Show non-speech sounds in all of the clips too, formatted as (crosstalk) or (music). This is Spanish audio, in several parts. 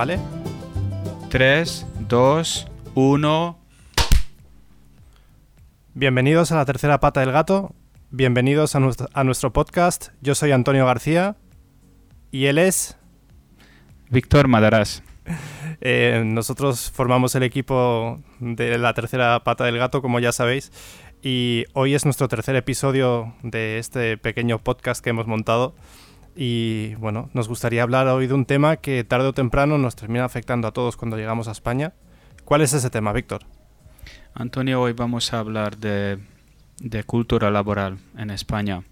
¿vale? 3, 2, 1. Bienvenidos a la tercera pata del gato. Bienvenidos a nuestro, a nuestro podcast. Yo soy Antonio García y él es... Víctor Madaras. (laughs) Eh, nosotros formamos el equipo de la tercera pata del gato, como ya sabéis, y hoy es nuestro tercer episodio de este pequeño podcast que hemos montado. Y bueno, nos gustaría hablar hoy de un tema que tarde o temprano nos termina afectando a todos cuando llegamos a España. ¿Cuál es ese tema, Víctor? Antonio, hoy vamos a hablar de, de cultura laboral en España.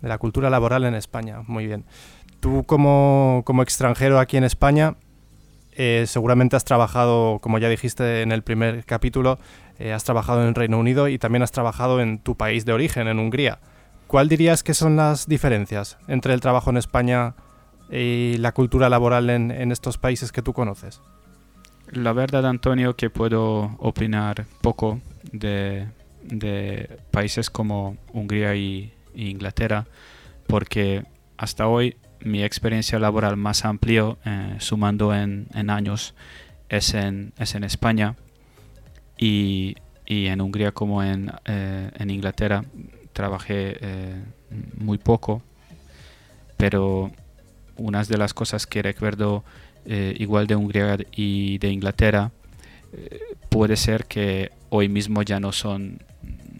De la cultura laboral en España, muy bien. Tú como, como extranjero aquí en España, eh, seguramente has trabajado, como ya dijiste en el primer capítulo, eh, has trabajado en Reino Unido y también has trabajado en tu país de origen, en Hungría. ¿Cuál dirías que son las diferencias entre el trabajo en España y la cultura laboral en, estos países que tú conoces? La verdad, Antonio, que puedo opinar poco de, países como Hungría y, Inglaterra, porque hasta hoy mi experiencia laboral más amplio, eh, sumando en, en, años, es en, es en España y, y, en Hungría como en, eh, en Inglaterra trabajé eh, muy poco, pero unas de las cosas que recuerdo eh, igual de Hungría y de Inglaterra eh, puede ser que hoy mismo ya no son,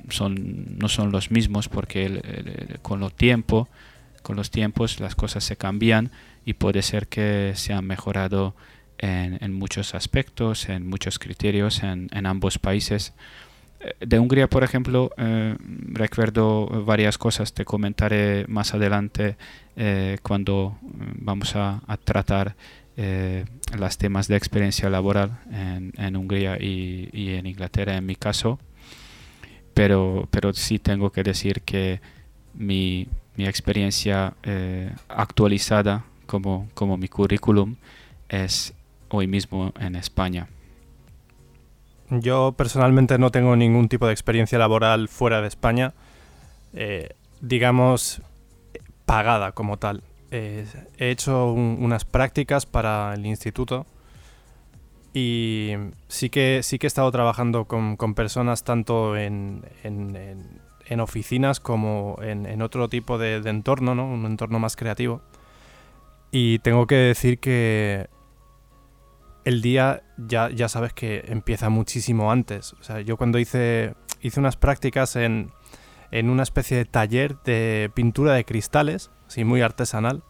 son, no son los mismos porque con los tiempo con los tiempos las cosas se cambian y puede ser que se han mejorado en, en muchos aspectos, en muchos criterios en ambos países de Hungría, por ejemplo, eh, recuerdo varias cosas, te comentaré más adelante eh, cuando vamos a, tratar eh, los temas de experiencia laboral en, Hungría y, y, en Inglaterra, en mi caso. Pero, pero sí tengo que decir que mi, mi experiencia eh, actualizada como, como mi currículum es hoy mismo en España. Yo personalmente no tengo ningún tipo de experiencia laboral fuera de España, eh, digamos, pagada como tal. Eh, he hecho un, unas prácticas para el instituto y sí que, sí que he estado trabajando con, con personas tanto en, en, en, en oficinas como en, otro tipo de, de entorno, ¿no? un entorno más creativo. Y tengo que decir que el día ya, ya sabes que empieza muchísimo antes. O sea, yo cuando hice, hice unas prácticas en, en una especie de taller de pintura de cristales, así muy artesanal,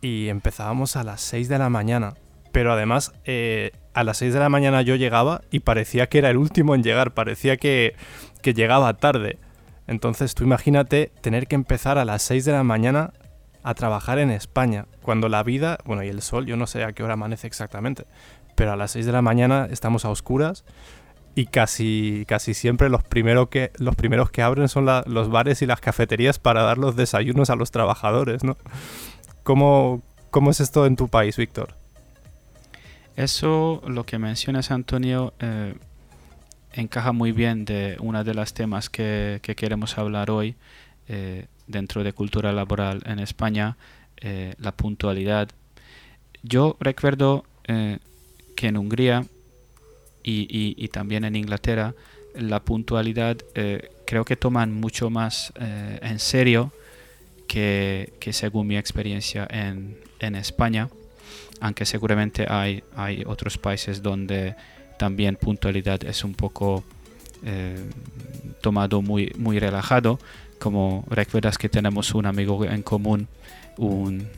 y empezábamos a las 6 de la mañana. Pero además, eh, a las 6 de la mañana yo llegaba y parecía que era el último en llegar, parecía que, que llegaba tarde. Entonces tú imagínate tener que empezar a las 6 de la mañana a trabajar en España, cuando la vida, bueno, y el sol, yo no sé a qué hora amanece exactamente, pero a las 6 de la mañana estamos a oscuras y casi, casi siempre los, primero que, los primeros que abren son los bares y las cafeterías para dar los desayunos a los trabajadores, ¿no? ¿Cómo, cómo es esto en tu país, Víctor? Eso, lo que mencionas, Antonio, eh, encaja muy bien de una de las temas que queremos hablar hoy, eh, dentro de cultura laboral en España, eh, la puntualidad. Yo recuerdo eh, que en Hungría y, también en Inglaterra, la puntualidad eh, creo que toman mucho más en serio que, según mi experiencia en, en España, aunque seguramente hay, hay otros países donde también puntualidad es un poco eh, tomado muy, muy relajado, como recuerdas que tenemos un amigo en común, un,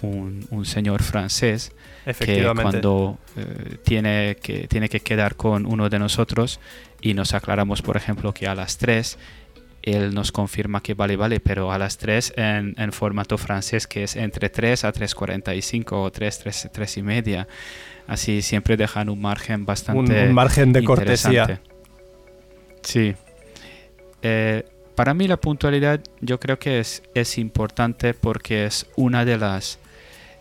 un, un señor francés, que cuando eh, tiene, que tiene que quedar con uno de nosotros y nos aclaramos, por ejemplo, que a las 3, él nos confirma que vale, vale, pero a las 3 en, en formato francés, que es entre 3 a 3.45 o 3, 3, 3 y media. Así siempre dejan un margen bastante. Un, un margen de cortesía. Sí. Eh, para mí la puntualidad yo creo que es, es importante porque es una de las,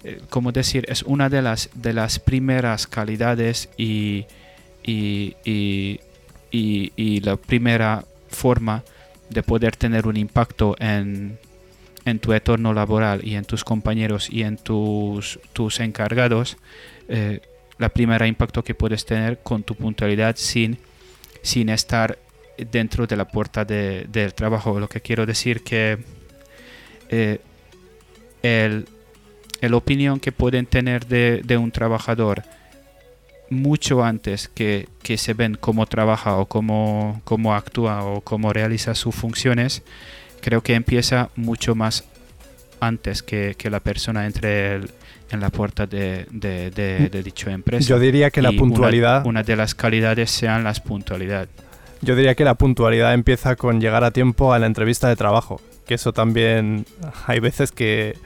eh, decir, es una de las, de las primeras calidades y, y, y, y, y la primera forma de poder tener un impacto en, en tu entorno laboral y en tus compañeros y en tus, tus encargados, eh, la primera impacto que puedes tener con tu puntualidad sin, sin estar dentro de la puerta de, del trabajo. Lo que quiero decir que eh, el, el, opinión que pueden tener de, de un trabajador mucho antes que, que, se ven cómo trabaja o cómo, cómo actúa o cómo realiza sus funciones, creo que empieza mucho más antes que, que la persona entre en la puerta de, de, de, dicha empresa. Yo diría que la puntualidad... Una, una, de las calidades sean las puntualidad. Yo diría que la puntualidad empieza con llegar a tiempo a la entrevista de trabajo, que eso también hay veces que,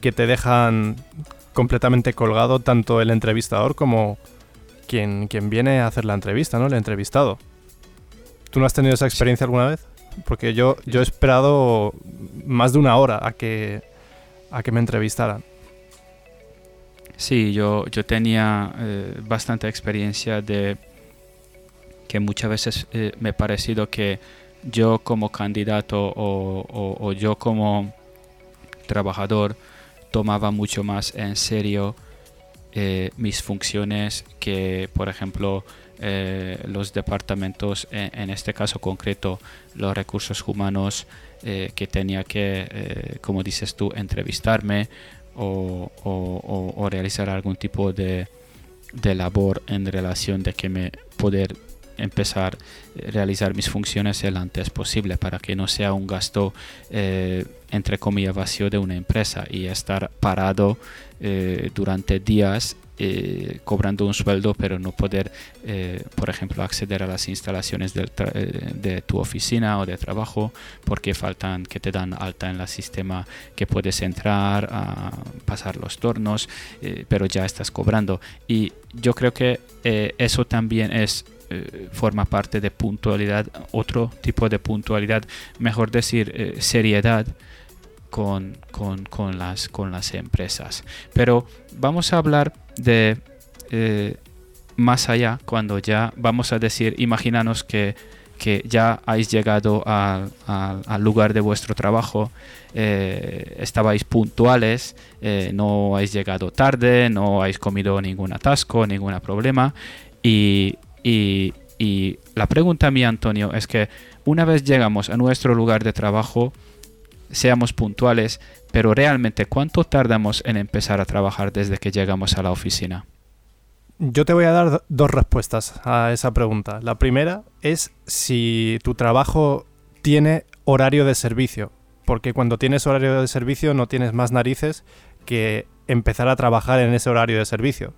que te dejan completamente colgado tanto el entrevistador como quien, quien viene a hacer la entrevista, ¿no? El entrevistado. ¿Tú no has tenido esa experiencia alguna vez? Porque yo, yo he esperado más de una hora a que, a que me entrevistaran. Sí, yo, yo tenía eh, bastante experiencia de que muchas veces eh, me ha parecido que yo como candidato o, yo como trabajador tomaba mucho más en serio eh, mis funciones que, por ejemplo, eh, los departamentos, en, en, este caso concreto, los recursos humanos, que tenía que, eh, como dices tú, entrevistarme o, o realizar algún tipo de, de, labor en relación de que me poder empezar a realizar mis funciones el antes posible para que no sea un gasto eh, entre comillas vacío de una empresa y estar parado eh, durante días eh, cobrando un sueldo pero no poder eh, por ejemplo acceder a las instalaciones del eh, de tu oficina o de trabajo porque faltan que te dan alta en el sistema que puedes entrar a pasar los turnos eh, pero ya estás cobrando. Y yo creo que eso también es forma parte de puntualidad otro tipo de puntualidad mejor decir seriedad con, con, con, las, con las empresas. Pero vamos a hablar de eh, más allá, cuando ya vamos a decir, imaginanos que, que ya habéis llegado al lugar de vuestro trabajo, eh, estabais puntuales, eh, no habéis llegado tarde, no habéis comido ningún atasco, ningún problema. Y, y, la pregunta mía, Antonio, es que una vez llegamos a nuestro lugar de trabajo, seamos puntuales, pero realmente ¿cuánto tardamos en empezar a trabajar desde que llegamos a la oficina? Yo te voy a dar dos respuestas a esa pregunta. La primera es si tu trabajo tiene horario de servicio, porque cuando tienes horario de servicio no tienes más narices que empezar a trabajar en ese horario de servicio.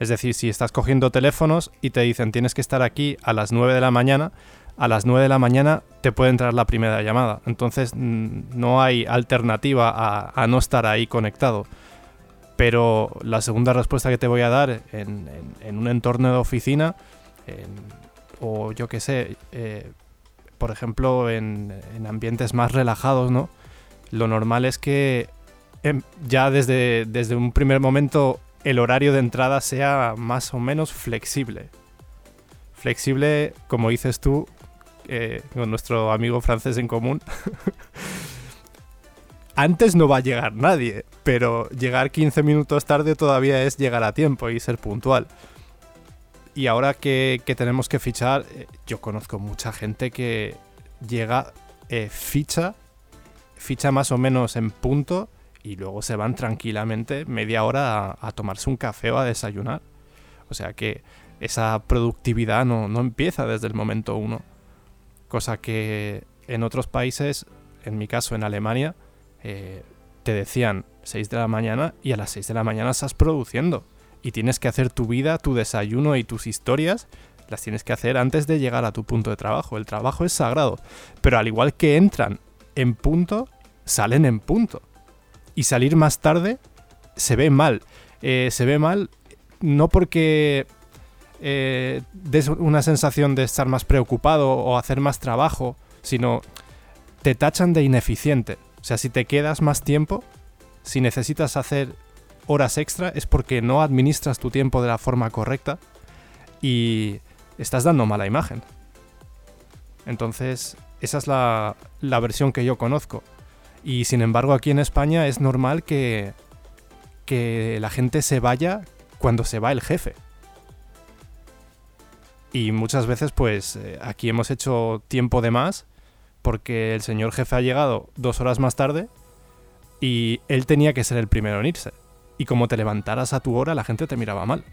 Es decir, si estás cogiendo teléfonos y te dicen tienes que estar aquí a las 9 de la mañana, a las 9 de la mañana te puede entrar la primera llamada. Entonces no hay alternativa a, no estar ahí conectado. Pero la segunda respuesta que te voy a dar en, un entorno de oficina, o yo qué sé, eh, por ejemplo, en, en, ambientes más relajados, ¿no? Lo normal es que eh, ya desde, desde un primer momento el horario de entrada sea más o menos flexible. Flexible, como dices tú, eh, con nuestro amigo francés en común. (laughs) Antes no va a llegar nadie, pero llegar 15 minutos tarde todavía es llegar a tiempo y ser puntual. Y ahora que, tenemos que fichar, eh, yo conozco mucha gente que llega, eh, ficha, ficha más o menos en punto y luego se van tranquilamente media hora a, tomarse un café o a desayunar. O sea que esa productividad no, no empieza desde el momento uno cosa que en otros países, en mi caso en Alemania, eh, te decían 6 de la mañana y a las 6 de la mañana estás produciendo y tienes que hacer tu vida, tu desayuno y tus historias, las tienes que hacer antes de llegar a tu punto de trabajo. El trabajo es sagrado, pero al igual que entran en punto, salen en punto. Y salir más tarde se ve mal. Eh, se ve mal no porque eh, des una sensación de estar más preocupado o hacer más trabajo, sino te tachan de ineficiente. O sea, si te quedas más tiempo, si necesitas hacer horas extra, es porque no administras tu tiempo de la forma correcta y estás dando mala imagen. Entonces, esa es la, la versión que yo conozco. Y sin embargo aquí en España es normal que, que la gente se vaya cuando se va el jefe. Y muchas veces pues eh, aquí hemos hecho tiempo de más porque el señor jefe ha llegado dos horas más tarde y él tenía que ser el primero en irse. Y como te levantaras a tu hora, la gente te miraba mal.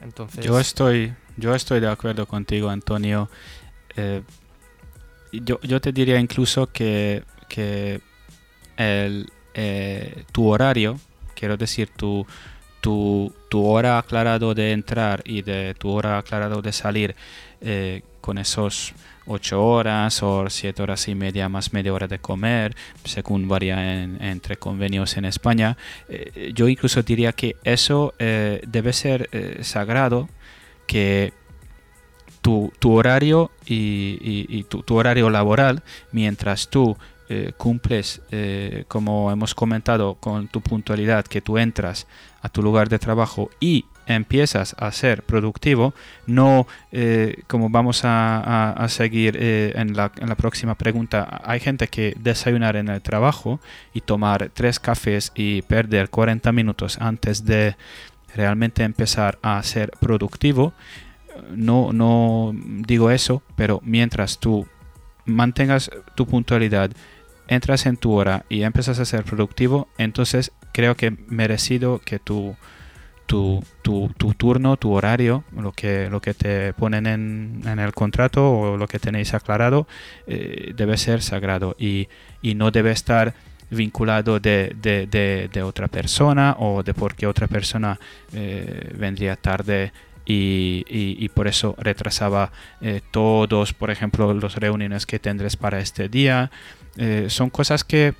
Entonces... Yo estoy, yo estoy de acuerdo contigo, Antonio. Eh, yo, yo, te diría incluso que, que el, eh, tu horario, quiero decir, tu, tu, tu, hora aclarado de entrar y de tu hora aclarado de salir eh, con esos 8 horas o 7 horas y media más media hora de comer, según varía entre convenios en España. Eh, yo incluso diría que eso debe ser sagrado, que tu, horario y, tu, horario laboral, mientras tú cumples, como hemos comentado, con tu puntualidad, que tú entras a tu lugar de trabajo y empiezas a ser productivo, no eh, como vamos a, seguir eh, en, la, próxima pregunta, hay gente que desayunar en el trabajo y tomar tres cafés y perder 40 minutos antes de realmente empezar a ser productivo. No, no digo eso, pero mientras tú mantengas tu puntualidad, entras en tu hora y empiezas a ser productivo, entonces creo que merecido que tu, tu, tu, turno, tu horario, lo que, lo que te ponen en, en el contrato o lo que tenéis aclarado, eh, debe ser sagrado y, y, no debe estar vinculado de, de, de, otra persona o de por qué otra persona eh, vendría tarde y, por eso retrasaba eh, todos, por ejemplo, los reuniones que tendrás para este día. son cosas que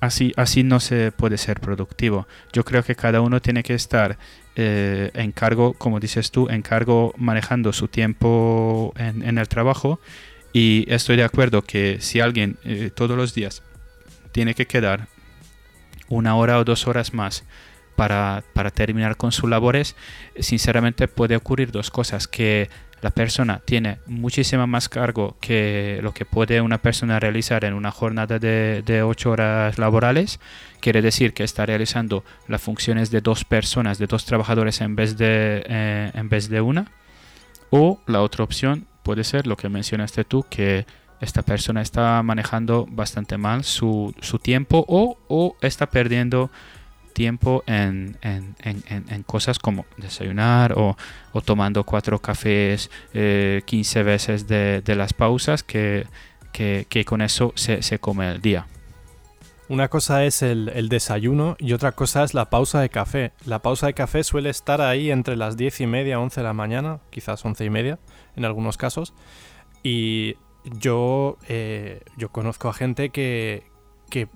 así, así no se puede ser productivo. Yo creo que cada uno tiene que estar eh, en cargo, como dices tú, en cargo manejando su tiempo en, el trabajo. Y estoy de acuerdo que si alguien eh, todos los días tiene que quedar una hora o dos horas más para, terminar con sus labores, sinceramente puede ocurrir dos cosas, que la persona tiene muchísimo más cargo que lo que puede una persona realizar en una jornada de, de 8 horas laborales. Quiere decir que está realizando las funciones de dos personas, de dos trabajadores en vez de, eh, en vez de una. O la otra opción puede ser lo que mencionaste tú, que esta persona está manejando bastante mal su, su tiempo o, o está perdiendo tiempo en, en, en, en cosas como desayunar o, o tomando cuatro cafés eh, 15 veces de, de las pausas que, que, con eso se, se come el día. Una cosa es el, el, desayuno y otra cosa es la pausa de café. La pausa de café suele estar ahí entre las 10 y media, 11 de la mañana, quizás 11 y media en algunos casos. Y yo, eh, yo conozco a gente que, que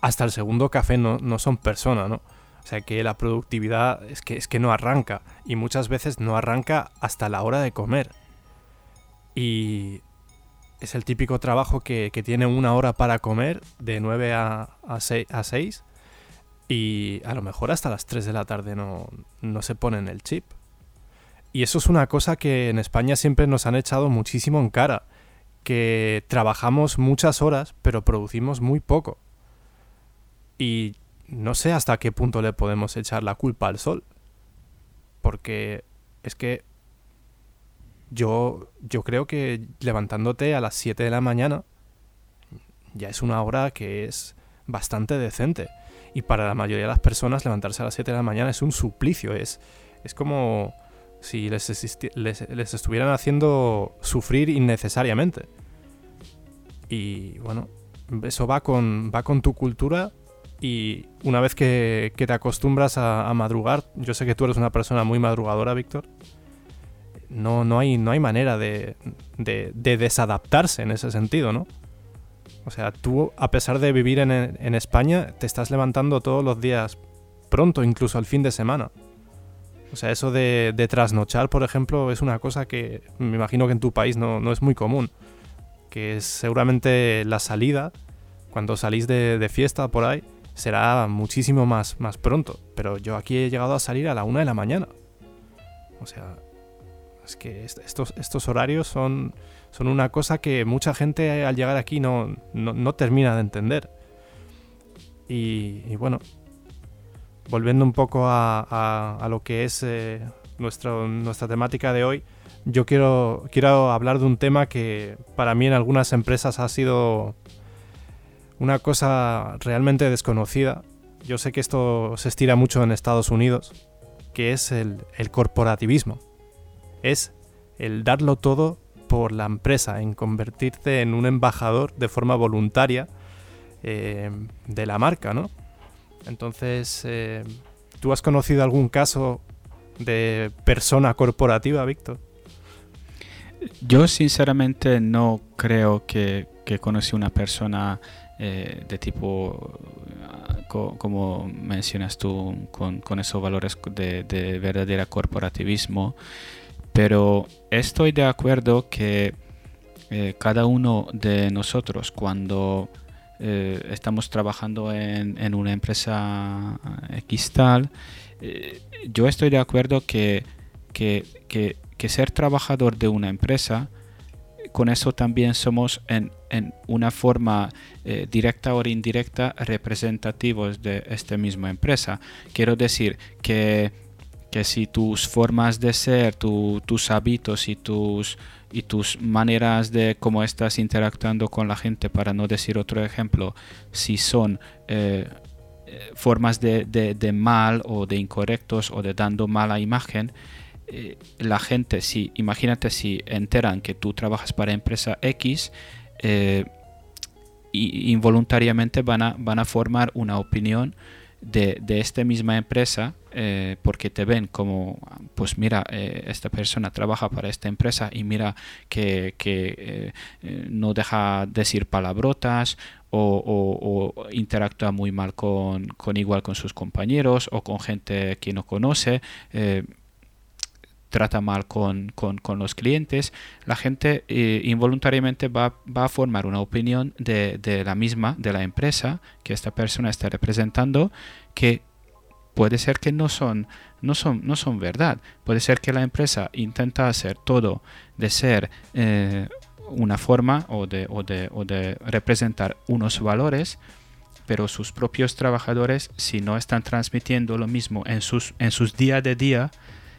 hasta el segundo café no, son personas, ¿no? O sea que la productividad es que, es que no arranca y muchas veces no arranca hasta la hora de comer. Y es el típico trabajo que, tiene una hora para comer de 9 a, a, 6, a 6 y a lo mejor hasta las 3 de la tarde no, no se ponen el chip. Y eso es una cosa que en España siempre nos han echado muchísimo en cara, que trabajamos muchas horas pero producimos muy poco. Y no sé hasta qué punto le podemos echar la culpa al sol. Porque es que yo, yo creo que levantándote a las 7 de la mañana ya es una hora que es bastante decente. Y para la mayoría de las personas levantarse a las 7 de la mañana es un suplicio. Es, es como si les, les, les estuvieran haciendo sufrir innecesariamente. Y bueno, eso va con, va con tu cultura y una vez que, te acostumbras a, madrugar, yo sé que tú eres una persona muy madrugadora, Víctor, no, no, hay, no hay manera de, de, desadaptarse en ese sentido, ¿no? O sea, tú, a pesar de vivir en, España, te estás levantando todos los días pronto, incluso al fin de semana. O sea, eso de, trasnochar, por ejemplo, es una cosa que me imagino que en tu país no, es muy común. Que es seguramente la salida, cuando salís de fiesta por ahí, será muchísimo más, más pronto. Pero yo aquí he llegado a salir a la una de la mañana. O sea, es que estos, estos horarios son, son una cosa que mucha gente al llegar aquí no, no, termina de entender. Y, bueno, volviendo un poco a, lo que es eh, nuestra temática de hoy, yo quiero, quiero hablar de un tema que para mí en algunas empresas ha sido una cosa realmente desconocida. Yo sé que esto se estira mucho en Estados Unidos, que es el, corporativismo. Es el darlo todo por la empresa, en convertirte en un embajador de forma voluntaria eh, de la marca, ¿no? Entonces, eh, ¿tú has conocido algún caso de persona corporativa, Víctor? Yo sinceramente no creo que, que conocí una persona eh, de tipo, como mencionas tú, con, esos valores de, de verdadera corporativismo, pero estoy de acuerdo que eh, cada uno de nosotros cuando eh, estamos trabajando en, una empresa X tal, yo estoy de acuerdo que, que ser trabajador de una empresa con eso también somos en, una forma eh, directa o indirecta representativos de esta misma empresa. Quiero decir que, si tus formas de ser, tus hábitos y tus, y tus maneras de cómo estás interactuando con la gente, para no decir otro ejemplo, si son eh, eh, formas de, de mal o de incorrectos o de dando mala imagen, eh, la gente, si imagínate si enteran que tú trabajas para empresa X, eh, involuntariamente van a, van a formar una opinión de, esta misma empresa eh, porque te ven como, pues mira, esta persona trabaja para esta empresa y mira que, no deja decir palabrotas o, interactúa muy mal con, con, igual con sus compañeros o con gente que no conoce trata mal con, los clientes, la gente eh, involuntariamente va, a formar una opinión de, la misma, de la empresa que esta persona está representando, que puede ser que no son, no son, no son verdad. Puede ser que la empresa intenta hacer todo de ser eh, una forma o de, o, de, o de representar unos valores, pero sus propios trabajadores, si no están transmitiendo lo mismo en sus, en sus día de día,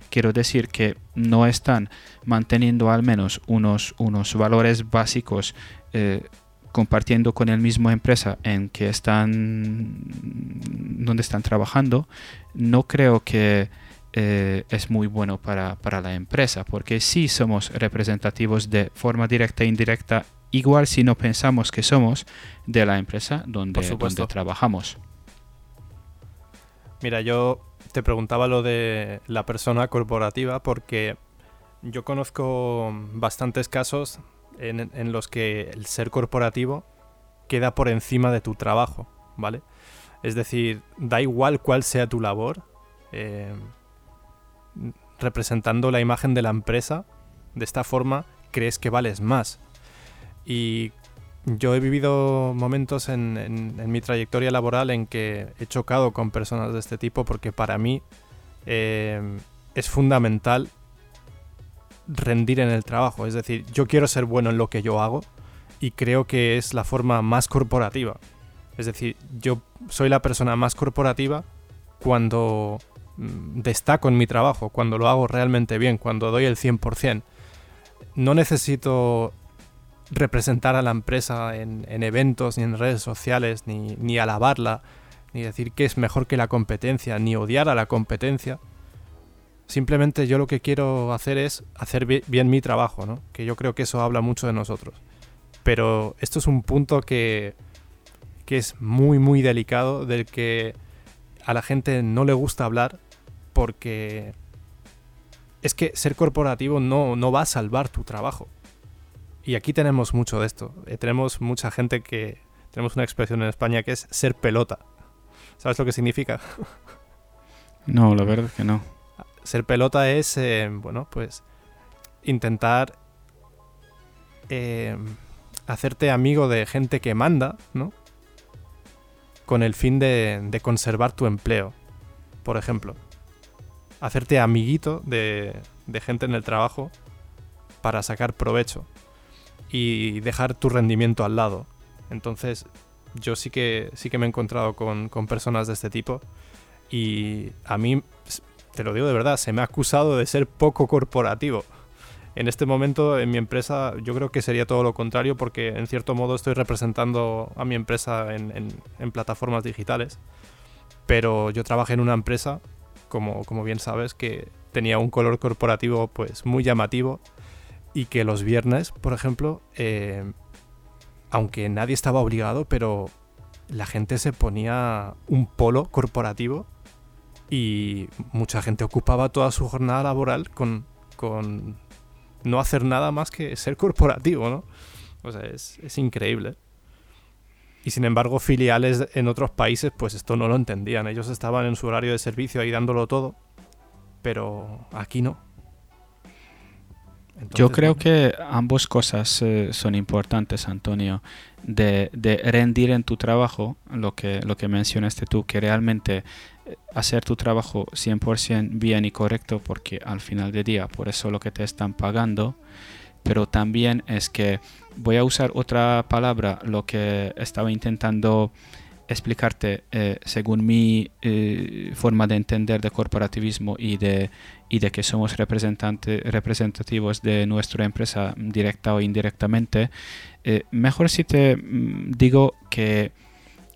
quiero decir que no están manteniendo al menos unos, unos valores básicos eh, compartiendo con el mismo empresa en que están donde están trabajando no creo que eh, es muy bueno para, la empresa porque si somos representativos de forma directa e indirecta igual si no pensamos que somos de la empresa donde, donde trabajamos. Mira yo te preguntaba lo de la persona corporativa porque yo conozco bastantes casos en, los que el ser corporativo queda por encima de tu trabajo, ¿vale? Es decir, da igual cuál sea tu labor, eh, representando la imagen de la empresa, de esta forma crees que vales más. Y yo he vivido momentos en, mi trayectoria laboral en que he chocado con personas de este tipo porque para mí eh, es fundamental rendir en el trabajo. Es decir, yo quiero ser bueno en lo que yo hago y creo que es la forma más corporativa. Es decir, yo soy la persona más corporativa cuando mm, destaco en mi trabajo, cuando lo hago realmente bien, cuando doy el 100%. No necesito representar a la empresa en, eventos, ni en redes sociales, ni, alabarla, ni decir que es mejor que la competencia, ni odiar a la competencia. Simplemente yo lo que quiero hacer es hacer bien mi trabajo, ¿no? Que yo creo que eso habla mucho de nosotros. Pero esto es un punto que, que es muy, muy delicado, del que a la gente no le gusta hablar porque es que ser corporativo no, no va a salvar tu trabajo. Y aquí tenemos mucho de esto. Eh, tenemos mucha gente que... Tenemos una expresión en España que es ser pelota. ¿Sabes lo que significa? (laughs) No, la verdad es que no. Ser pelota es, eh, bueno, pues intentar eh, hacerte amigo de gente que manda, ¿no? Con el fin de, de conservar tu empleo, por ejemplo. Hacerte amiguito de, de gente en el trabajo para sacar provecho. Y dejar tu rendimiento al lado. Entonces, yo sí que, sí que me he encontrado con, con personas de este tipo y a mí, te lo digo de verdad, se me ha acusado de ser poco corporativo. En este momento en mi empresa yo creo que sería todo lo contrario porque en cierto modo estoy representando a mi empresa en, en, plataformas digitales. Pero yo trabajé en una empresa, como, como bien sabes, que tenía un color corporativo pues muy llamativo y que los viernes, por ejemplo, eh, aunque nadie estaba obligado, pero la gente se ponía un polo corporativo y mucha gente ocupaba toda su jornada laboral con, con no hacer nada más que ser corporativo, ¿no? O sea, es, es increíble. Y sin embargo, filiales en otros países, pues esto no lo entendían. Ellos estaban en su horario de servicio ahí dándolo todo, pero aquí no. Yo creo que ambas cosas eh, son importantes, Antonio. De, de, rendir en tu trabajo, lo que, lo que mencionaste tú, que realmente eh, hacer tu trabajo 100% bien y correcto, porque al final del día, por eso lo que te están pagando, pero también es que voy a usar otra palabra, lo que estaba intentando explicarte eh, según mi eh, forma de entender de corporativismo y de, y de que somos representantes representativos de nuestra empresa directa o indirectamente, eh, mejor si te mm, digo que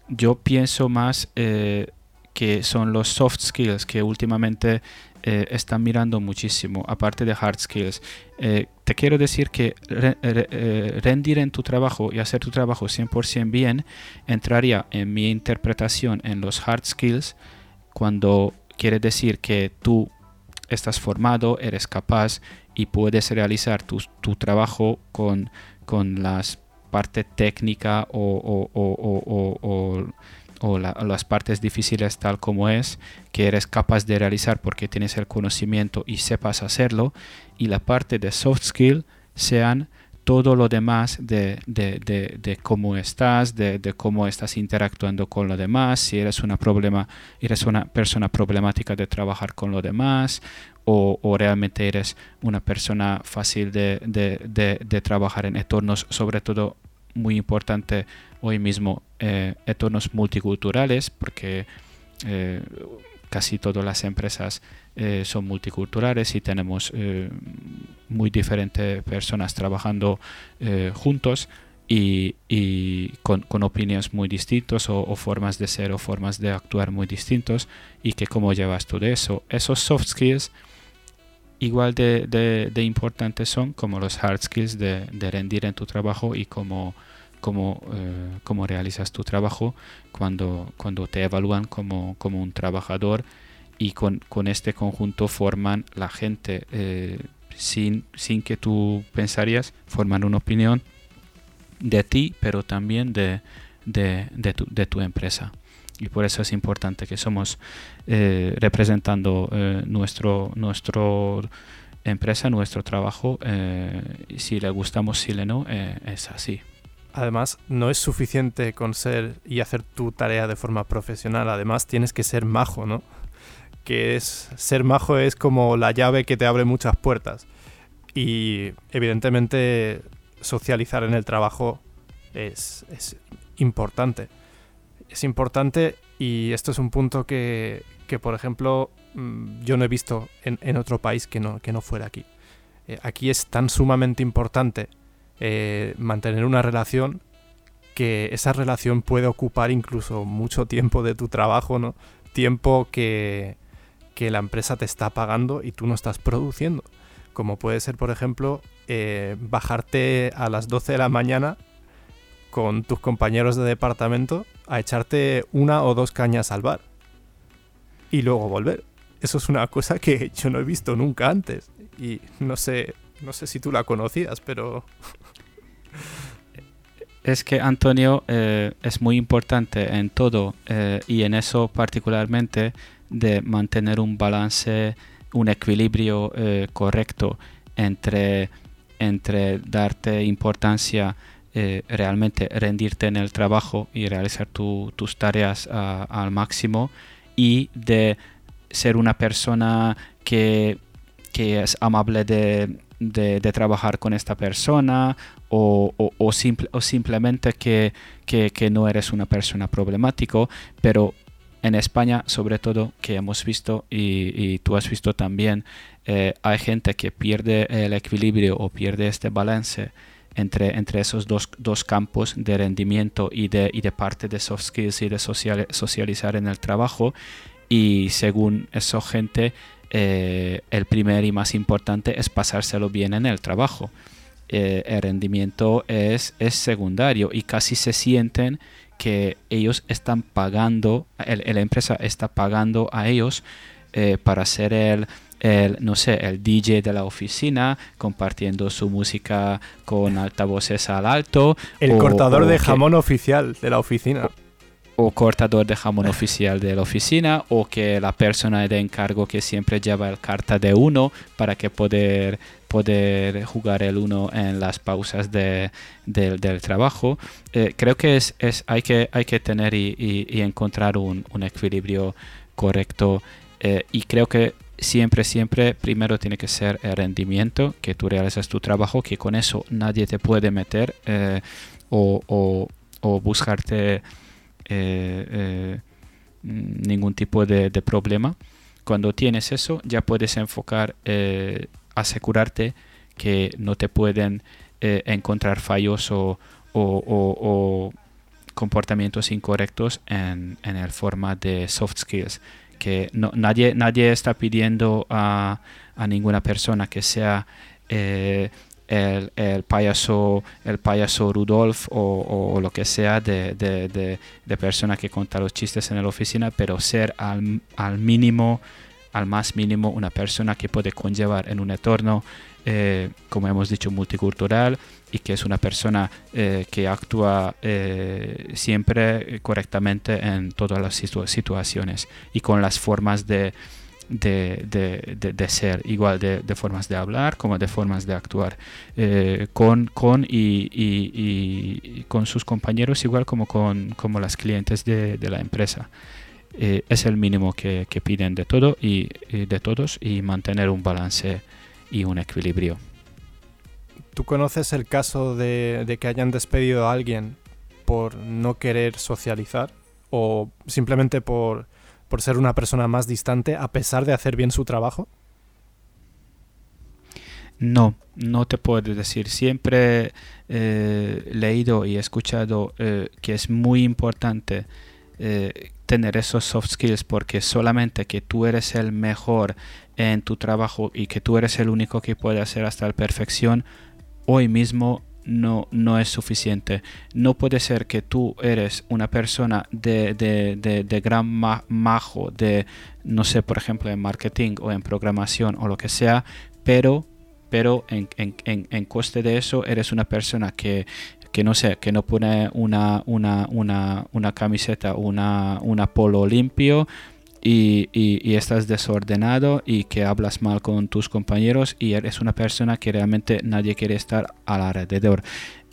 yo pienso más que son los soft skills que últimamente eh, están mirando muchísimo, aparte de hard skills. Eh, te quiero decir que eh, rendir en tu trabajo y hacer tu trabajo 100% bien entraría en mi interpretación en los hard skills cuando quiere decir que tú estás formado, eres capaz y puedes realizar tu, tu trabajo con, con las parte técnica o, o, o, o o las partes difíciles tal como es, que eres capaz de realizar porque tienes el conocimiento y sepas hacerlo, y la parte de soft skill sean todo lo demás de, de, de, cómo estás, de, cómo estás interactuando con lo demás, si eres una, problema, eres una persona problemática de trabajar con lo demás o, o realmente eres una persona fácil de, trabajar en entornos, sobre todo muy importante hoy mismo eh, entornos multiculturales, porque eh, casi todas las empresas eh, son multiculturales y tenemos eh, muy diferentes personas trabajando juntos y, con, opiniones muy distintas o, formas de ser o formas de actuar muy distintos y que cómo llevas todo eso. Esos soft skills igual de, importantes son como los hard skills de, rendir en tu trabajo y como eh, cómo, realizas tu trabajo cuando, cuando te evalúan como, como un trabajador y con, con, este conjunto forman la gente eh, sin, sin que tú pensarías, forman una opinión de ti, pero también de, de, de, tu, de tu, empresa. Y por eso es importante que somos eh, representando nuestro, nuestro empresa, nuestro trabajo, si le gustamos, si le no, es así. Además, no es suficiente con ser y hacer tu tarea de forma profesional, además tienes que ser majo, ¿no? Que es ser majo es como la llave que te abre muchas puertas. Y evidentemente socializar en el trabajo es, importante. Es importante y esto es un punto que, por ejemplo, mm, yo no he visto en, otro país que no, que no fuera aquí. Eh, aquí es tan sumamente importante eh, mantener una relación que esa relación puede ocupar incluso mucho tiempo de tu trabajo, ¿no? Tiempo que, la empresa te está pagando y tú no estás produciendo. Como puede ser, por ejemplo, eh, bajarte a las 12 de la mañana con tus compañeros de departamento a echarte una o dos cañas al bar. Y luego volver. Eso es una cosa que (laughs) yo no he visto nunca antes. Y no sé, no sé si tú la conocías, pero (laughs) es que Antonio eh, es muy importante en todo eh, y en eso particularmente de mantener un balance, un equilibrio eh, correcto entre, entre darte importancia, realmente rendirte en el trabajo y realizar tus tareas al máximo y de ser una persona que, que es amable de, de, trabajar con esta persona o, o, simplemente que, no eres una persona problemático, pero en España, sobre todo, que hemos visto y, tú has visto también, eh, hay gente que pierde el equilibrio o pierde este balance entre, entre esos dos, dos campos de rendimiento y de, y de parte de soft skills y de socializar en el trabajo. Y según esa gente, eh, el primer y más importante es pasárselo bien en el trabajo. Eh, el rendimiento es, es secundario y casi se sienten que ellos están pagando, la empresa está pagando a ellos eh, para ser el, el, no sé, el DJ de la oficina compartiendo su música con altavoces al alto. El cortador de jamón oficial de la oficina. O, cortador de jamón oficial de la oficina o que la persona de encargo que siempre lleva el carta de uno para que poder poder jugar el uno en las pausas de, del trabajo. Eh, creo que es, es, hay, que hay que tener y, y, encontrar un, un, equilibrio correcto eh, y creo que siempre, siempre primero tiene que ser el rendimiento, que tú realizas tu trabajo, que con eso nadie te puede meter eh, o, buscarte eh, eh, ningún tipo de, problema. Cuando tienes eso, ya puedes enfocar, asegurarte que no te pueden encontrar fallos o, o, comportamientos incorrectos en, en el forma de soft skills que nadie, nadie está pidiendo a, ninguna persona que sea eh, el, el, payaso el payaso Rudolf o, lo que sea de, de, persona que cuenta los chistes en la oficina, pero ser al, al mínimo, al más mínimo, una persona que puede conllevar en un entorno eh, como hemos dicho, multicultural y que es una persona eh, que actúa eh, siempre correctamente en todas las situaciones y con las formas de, de, ser, igual de, formas de hablar como de formas de actuar, con, con y, con sus compañeros, igual como con como las clientes de, la empresa. es el mínimo que, piden de todo y, de todos y mantener un balance y un equilibrio. ¿Tú conoces el caso de, que hayan despedido a alguien por no querer socializar o simplemente por, ser una persona más distante a pesar de hacer bien su trabajo? No, no te puedo decir. Siempre he eh, leído y escuchado eh, que es muy importante eh, tener esos soft skills porque solamente que tú eres el mejor en tu trabajo y que tú eres el único que puede hacer hasta la perfección, hoy mismo no, no es suficiente. No puede ser que tú eres una persona de, de, gran majo, de, no sé, por ejemplo, en marketing o en programación o lo que sea, pero, pero en, en, coste de eso eres una persona que que no sé, que no pone una, una, una, una camiseta, una, una polo limpio, y, y, estás desordenado y que hablas mal con tus compañeros y eres una persona que realmente nadie quiere estar alrededor.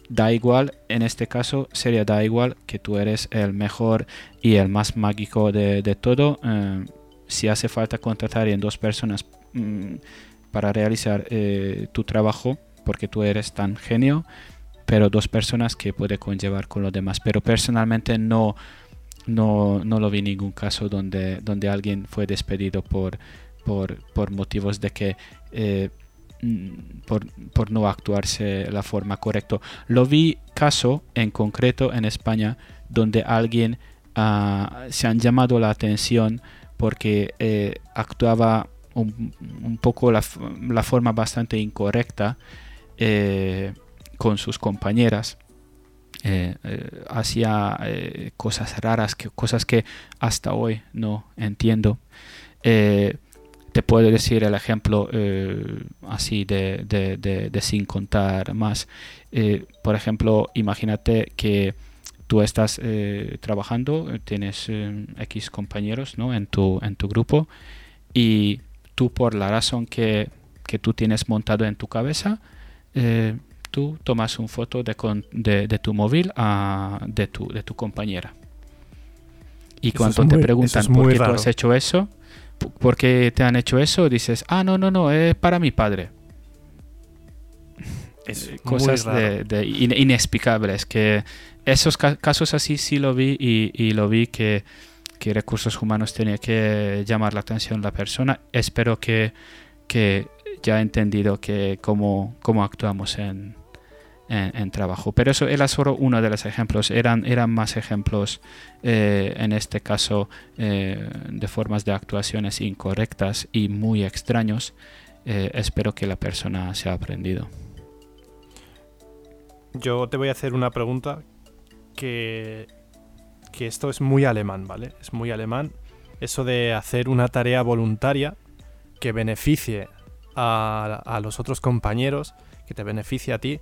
Da igual, en este caso sería da igual que tú eres el mejor y el más mágico de, de todo. Eh, si hace falta contratar en dos personas mm, para realizar eh, tu trabajo, porque tú eres tan genio, pero dos personas que puede conllevar con los demás. Pero personalmente no, no, no lo vi ningún caso donde, donde alguien fue despedido por, por, por motivos de que eh, mm, por, por, no actuarse la forma correcta. Lo vi caso en concreto en España donde alguien uh, se han llamado la atención porque eh, actuaba un, poco la, la forma bastante incorrecta eh, con sus compañeras. Eh, eh, hacía eh, cosas raras, que, cosas que hasta hoy no entiendo. te puedo decir el ejemplo así de, de, sin contar más. por ejemplo, imagínate que tú estás trabajando, tienes X compañeros ¿no? en, tu, en tu grupo y tú por la razón que, que tú tienes montado en tu cabeza, tú tomas una foto de, de, tu móvil a, de, tu, de tu compañera. Y cuando te preguntan por qué tú has hecho eso, por qué te han hecho eso, dices, ah, no, no, no, es para mi padre. cosas de, inexplicables. Que esos casos así sí lo vi y, lo vi que, que, recursos humanos tenía que llamar la atención la persona. Espero que, que ya ha entendido que cómo, cómo actuamos en, en, trabajo. Pero eso era solo uno de los ejemplos. Eran, eran más ejemplos, eh, en este caso, eh, de formas de actuaciones incorrectas y muy extraños. Eh, espero que la persona se ha aprendido. Yo te voy a hacer una pregunta que, que esto es muy alemán, ¿vale? Es muy alemán. Eso de hacer una tarea voluntaria que beneficie a, a los otros compañeros, que te beneficie a ti,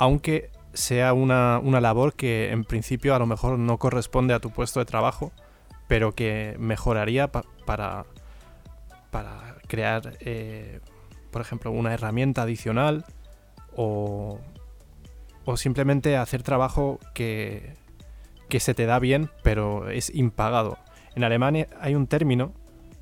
aunque sea una, labor que en principio a lo mejor no corresponde a tu puesto de trabajo, pero que mejoraría para, para crear, eh, por ejemplo, una herramienta adicional o, o simplemente hacer trabajo que, que se te da bien, pero es impagado. En Alemania hay un término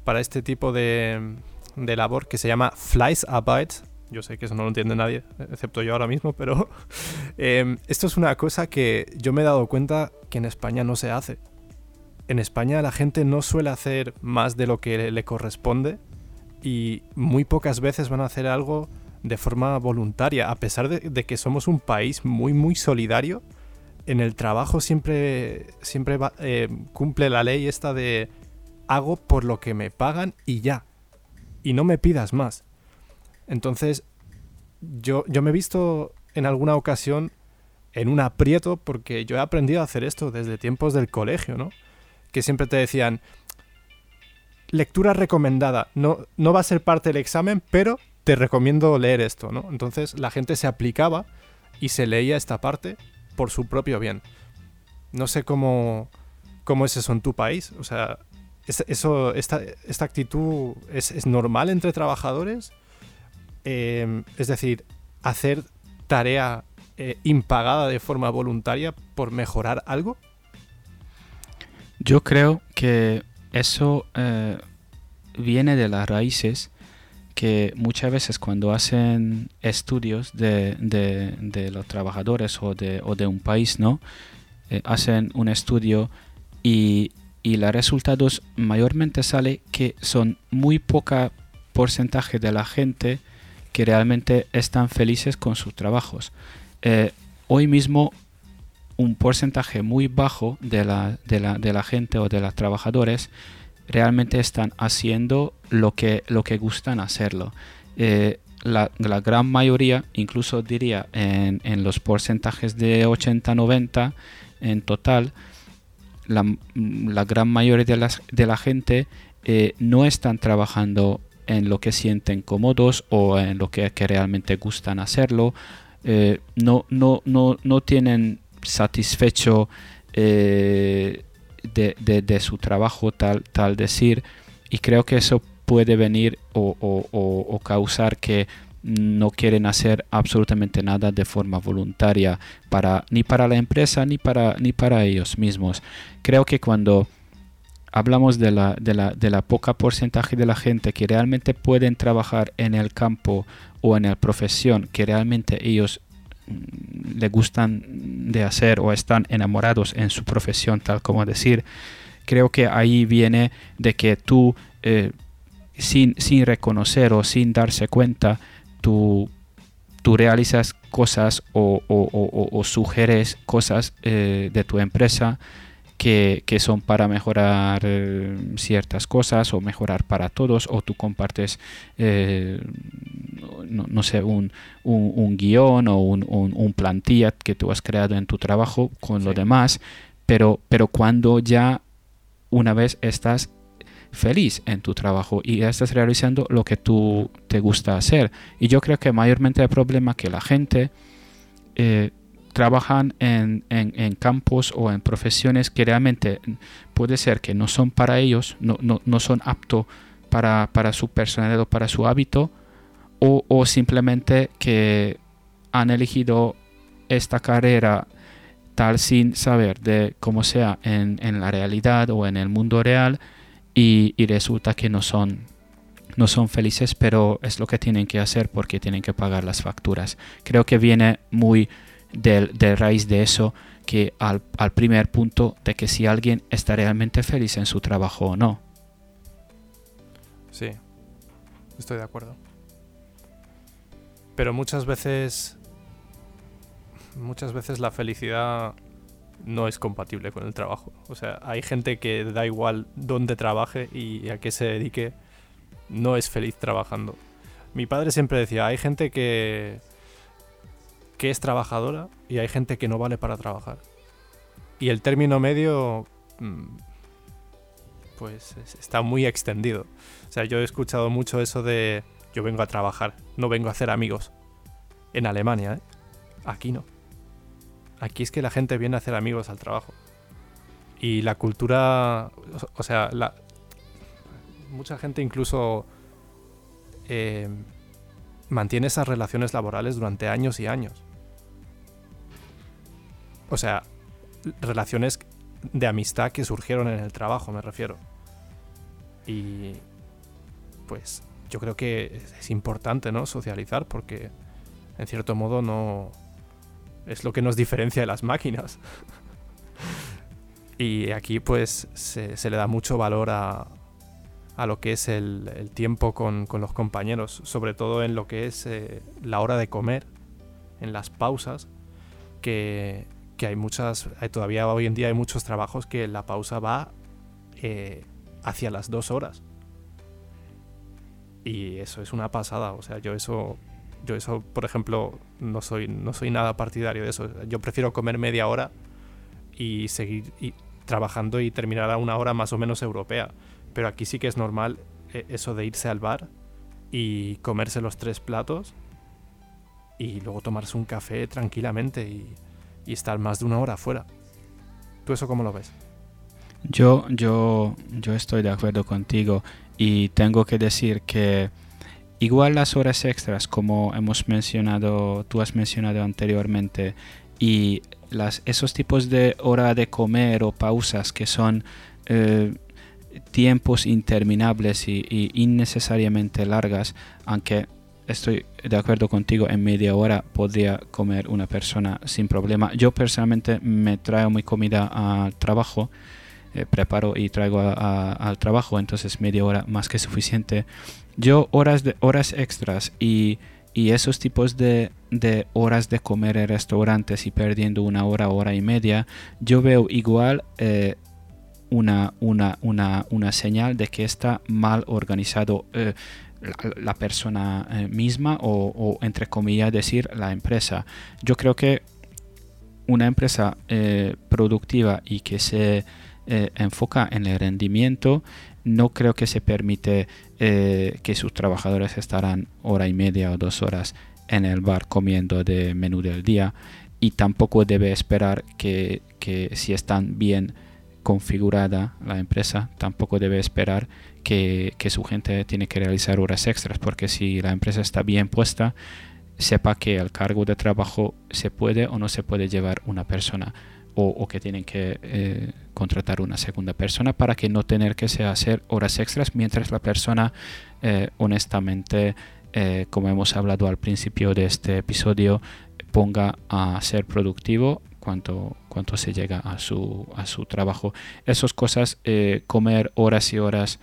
para este tipo de, de labor que se llama Fleißarbeit, yo sé que eso no lo entiende nadie, excepto yo ahora mismo, pero (laughs) em, esto es una cosa que yo me he dado cuenta que en España no se hace. En España la gente no suele hacer más de lo que le corresponde y muy pocas veces van a hacer algo de forma voluntaria, a pesar de, que somos un país muy muy solidario. En el trabajo siempre, siempre em, cumple la ley esta de hago por lo que me pagan y ya. Y no me pidas más. Entonces, yo, yo me he visto en alguna ocasión en un aprieto porque yo he aprendido a hacer esto desde tiempos del colegio, ¿no? Que siempre te decían, lectura recomendada, no, no va a ser parte del examen, pero te recomiendo leer esto, ¿no? Entonces la gente se aplicaba y se leía esta parte por su propio bien. No sé cómo, cómo es eso en tu país, o sea, eso, esta, esta actitud es, es normal entre trabajadores Em, es decir, hacer tarea eh, impagada de forma voluntaria por mejorar algo? Yo creo que eso eh, viene de las raíces que muchas veces cuando hacen estudios de, los trabajadores o de, un país, ¿no? Eh, hacen un estudio y, y los resultados mayormente sale que son muy poca porcentaje de la gente que realmente están felices con sus trabajos. Eh, hoy mismo un porcentaje muy bajo de la, de la, de la gente o de los trabajadores realmente están haciendo lo que, lo que gustan hacerlo. Eh, la, gran mayoría, incluso diría en, en los porcentajes de 80-90 en total, la, la, gran mayoría de, las, de la gente eh, no están trabajando en lo que sienten cómodos o en lo que, realmente gustan hacerlo. Eh, no, no, no, no tienen satisfecho eh, de, su trabajo tal, tal decir y creo que eso puede venir o, causar que no quieren hacer absolutamente nada de forma voluntaria para ni para la empresa ni para ni para ellos mismos creo que cuando hablamos de la, de, la, de la poca porcentaje de la gente que realmente pueden trabajar en el campo o en la profesión que realmente ellos mm, le gustan de hacer o están enamorados en su profesión, tal como decir, creo que ahí viene de que tú, eh, sin, sin reconocer o sin darse cuenta, tú, tú realizas cosas o, o, o, sugeres cosas eh, de tu empresa que, son para mejorar eh, ciertas cosas o mejorar para todos o tú compartes, eh, no, sé, un, un, guion o un, un, plantilla que tú has creado en tu trabajo con lo demás, pero, pero cuando ya una vez estás feliz en tu trabajo y estás realizando lo que tú te gusta hacer. Y yo creo que mayormente el problema que la gente eh, trabajan en, en, campos o en profesiones que realmente puede ser que no son para ellos, no, no, no son aptos para, para, su personalidad o para su hábito, o, o, simplemente que han elegido esta carrera tal sin saber de cómo sea en, en la realidad o en el mundo real y, y resulta que no son no son felices, pero es lo que tienen que hacer porque tienen que pagar las facturas. Creo que viene muy de, de raíz de eso que al, al, primer punto de que si alguien está realmente feliz en su trabajo o no. Sí, estoy de acuerdo. Pero muchas veces, muchas veces la felicidad no es compatible con el trabajo. O sea, hay gente que da igual dónde trabaje y a qué se dedique, no es feliz trabajando. Mi padre siempre decía, hay gente que, que es trabajadora y hay gente que no vale para trabajar. Y el término medio, mm, pues está muy extendido. O sea, yo he escuchado mucho eso de, yo vengo a trabajar, no vengo a hacer amigos. En Alemania, ¿eh? Aquí no. Aquí es que la gente viene a hacer amigos al trabajo. Y la cultura, o sea, la, mucha gente incluso eh, mantiene esas relaciones laborales durante años y años. O sea, relaciones de amistad que surgieron en el trabajo, me refiero. Y pues yo creo que es importante, ¿no? Socializar porque en cierto modo no es lo que nos diferencia de las máquinas. (laughs) y aquí pues se, le da mucho valor a, a lo que es el, tiempo con, los compañeros, sobre todo en lo que es eh, la hora de comer, en las pausas, que, hay muchas, todavía hoy en día hay muchos trabajos que la pausa va eh, hacia las dos horas. Y eso es una pasada, o sea, yo eso yo eso, por ejemplo, no soy, no soy nada partidario de eso. Yo prefiero comer media hora y seguir trabajando y terminar a una hora más o menos europea. Pero aquí sí que es normal eh, eso de irse al bar y comerse los tres platos y luego tomarse un café tranquilamente y, y estar más de una hora afuera. ¿Tú eso cómo lo ves? Yo, yo, yo estoy de acuerdo contigo y tengo que decir que Igual las horas extras, como hemos mencionado, tú has mencionado anteriormente, y las, esos tipos de hora de comer o pausas que son eh, tiempos interminables y, innecesariamente largas, aunque estoy de acuerdo contigo, en media hora podría comer una persona sin problema. Yo personalmente me traigo mi comida al trabajo, eh, preparo y traigo al trabajo, entonces media hora más que suficiente yo horas de horas extras y, esos tipos de, horas de comer en restaurantes y perdiendo una hora, hora y media, yo veo igual eh, una, una, una, señal de que está mal organizado eh, la, persona eh, misma o, entre comillas decir la empresa. Yo creo que una empresa productiva y que se enfoca en el rendimiento no creo que se permite eh, que sus trabajadores estarán hora y media o dos horas en el bar comiendo de menú del día y tampoco debe esperar que, si están bien configurada la empresa, tampoco debe esperar que, su gente tiene que realizar horas extras, porque si la empresa está bien puesta, sepa que al cargo de trabajo se puede o no se puede llevar una persona o, que tienen que eh, contratar una segunda persona para que no tener que hacer horas extras mientras la persona eh, honestamente eh, como hemos hablado al principio de este episodio ponga a ser productivo cuanto se llega a su, a su trabajo. Esas cosas comer horas y horas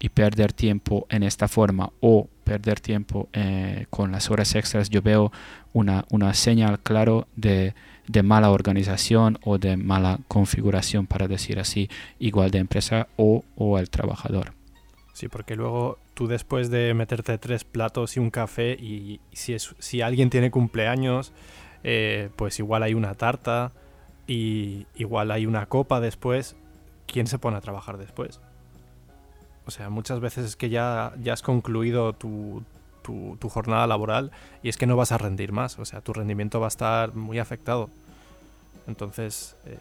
y perder tiempo en esta forma o perder tiempo con las horas extras yo veo una, una señal claro de de mala organización o de mala configuración, para decir así, igual de empresa o, o el trabajador. Sí, porque luego tú después de meterte tres platos y un café y si, es, si alguien tiene cumpleaños, eh, pues igual hay una tarta y igual hay una copa después, ¿quién se pone a trabajar después? O sea, muchas veces es que ya, ya has concluido tu, tu, jornada laboral y es que no vas a rendir más, o sea, tu rendimiento va a estar muy afectado. Entonces, eh,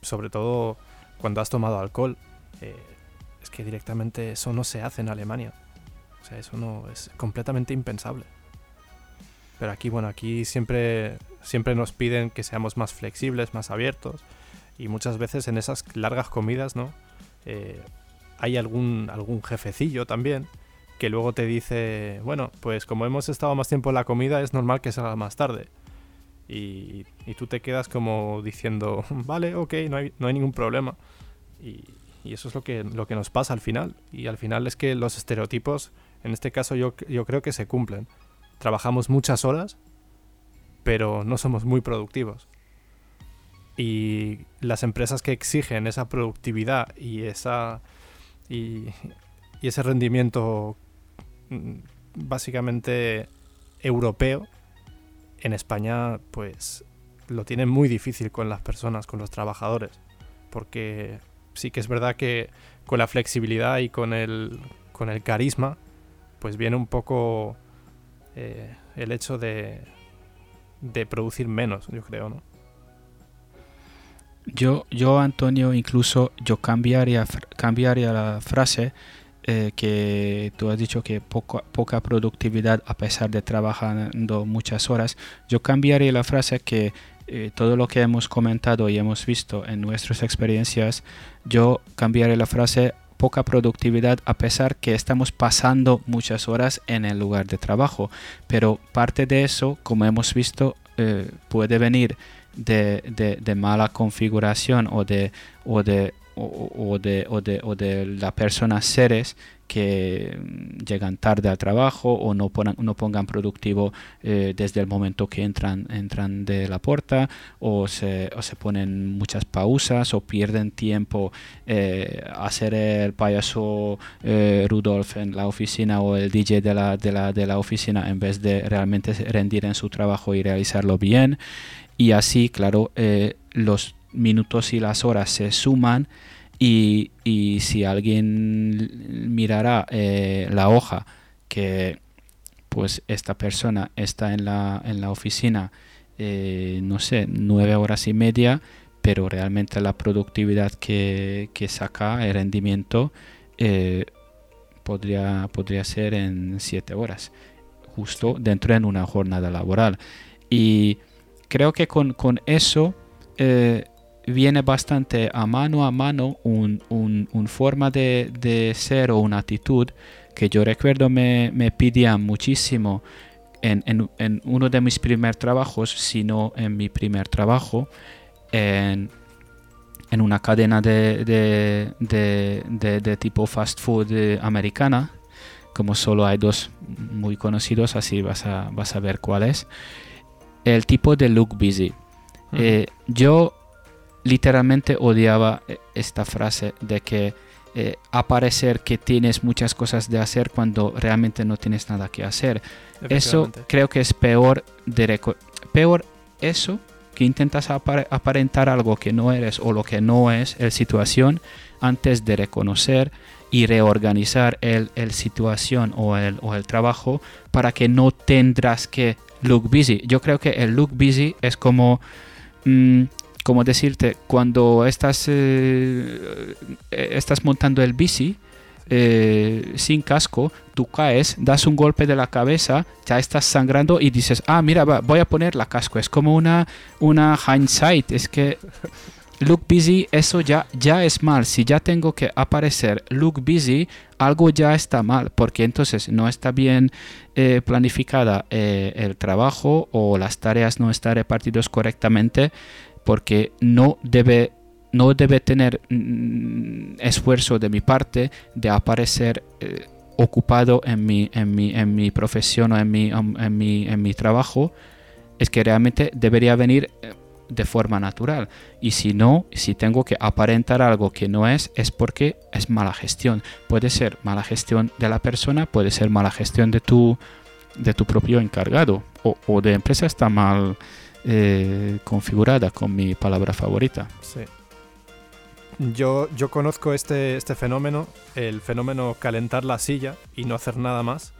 sobre todo cuando has tomado alcohol, eh, es que directamente eso no se hace en Alemania. O sea, eso no es completamente impensable. Pero aquí, bueno, aquí siempre, siempre nos piden que seamos más flexibles, más abiertos. Y muchas veces en esas largas comidas, ¿no? Eh, hay algún, algún jefecillo también que luego te dice, bueno, pues como hemos estado más tiempo en la comida, es normal que salga más tarde. Y, tú te quedas como diciendo, (laughs) vale, ok, no hay, no hay ningún problema. Y, eso es lo que, lo que nos pasa al final. Y al final es que los estereotipos, en este caso yo, yo creo que se cumplen. Trabajamos muchas horas, pero no somos muy productivos. Y las empresas que exigen esa productividad y, esa, y, y ese rendimiento mm, básicamente europeo, en España pues lo tienen muy difícil con las personas, con los trabajadores, porque sí que es verdad que con la flexibilidad y con el, con el carisma, pues viene un poco eh, el hecho de, de producir menos, yo creo, ¿no? Yo, yo Antonio, incluso yo cambiaría, cambiaría la frase eh, que tú has dicho que poca productividad a pesar de trabajando muchas horas, yo cambiaría la frase que eh, todo lo que hemos comentado y hemos visto en nuestras experiencias, yo cambiaré la frase poca productividad a pesar que estamos pasando muchas horas en el lugar de trabajo. Pero parte de eso, como hemos visto, eh, puede venir de, de, mala configuración o de, o de o, de, o, de, o de las personas seres que mm, llegan tarde al trabajo o no, no pongan productivo eh, desde el momento que entran, entran de la puerta o se, o se ponen muchas pausas o pierden tiempo eh, hacer el payaso eh, Rudolf en la oficina o el DJ de la, de, la, de la oficina en vez de realmente rendir en su trabajo y realizarlo bien y así claro eh, los minutos y las horas se suman y, si alguien mirará eh, la hoja que pues esta persona está en la, en la oficina, eh, no sé, nueve horas y media, pero realmente la productividad que, saca, el rendimiento, podría, podría ser en siete horas, justo dentro de una jornada laboral. Y creo que con, con eso viene bastante a mano a mano un, un, forma de, de, ser o una actitud que yo recuerdo me, me pedían muchísimo en, en, uno de mis primeros trabajos, sino en mi primer trabajo, en, en una cadena de, de, de, de, tipo fast food eh, americana, como solo hay dos muy conocidos, así vas a, vas a ver cuál es. El tipo de look busy. Eh, yo literalmente odiaba eh, esta frase de que eh, aparecer que tienes muchas cosas de hacer cuando realmente no tienes nada que hacer. Eso creo que es peor de peor eso que intentas aparentar algo que no eres o lo que no es la situación antes de reconocer y reorganizar el, el situación o el, o el trabajo para que no tendrás que look busy. Yo creo que el look busy es como mm, como decirte, cuando estás, eh, estás montando el bici eh, sin casco, tú caes, das un golpe de la cabeza, ya estás sangrando y dices, ah, mira, voy a poner la casco. Es como una, una hindsight, es que look busy, eso ya, ya es mal. Si ya tengo que aparecer look busy, algo ya está mal, porque entonces no está bien eh, planificada el trabajo o las tareas no están repartidas correctamente porque no debe, no debe tener mm, esfuerzo de mi parte de aparecer eh, ocupado en mi, en, mi, en mi profesión o en mi, en, mi, en mi trabajo, es que realmente debería venir eh, de forma natural. Y si no, si tengo que aparentar algo que no es, es porque es mala gestión. Puede ser mala gestión de la persona, puede ser mala gestión de tu, de tu propio encargado o, o de empresa está mal eh, configurada con mi palabra favorita. Sí. Yo, yo conozco este, este fenómeno, el fenómeno calentar la silla y no hacer nada más,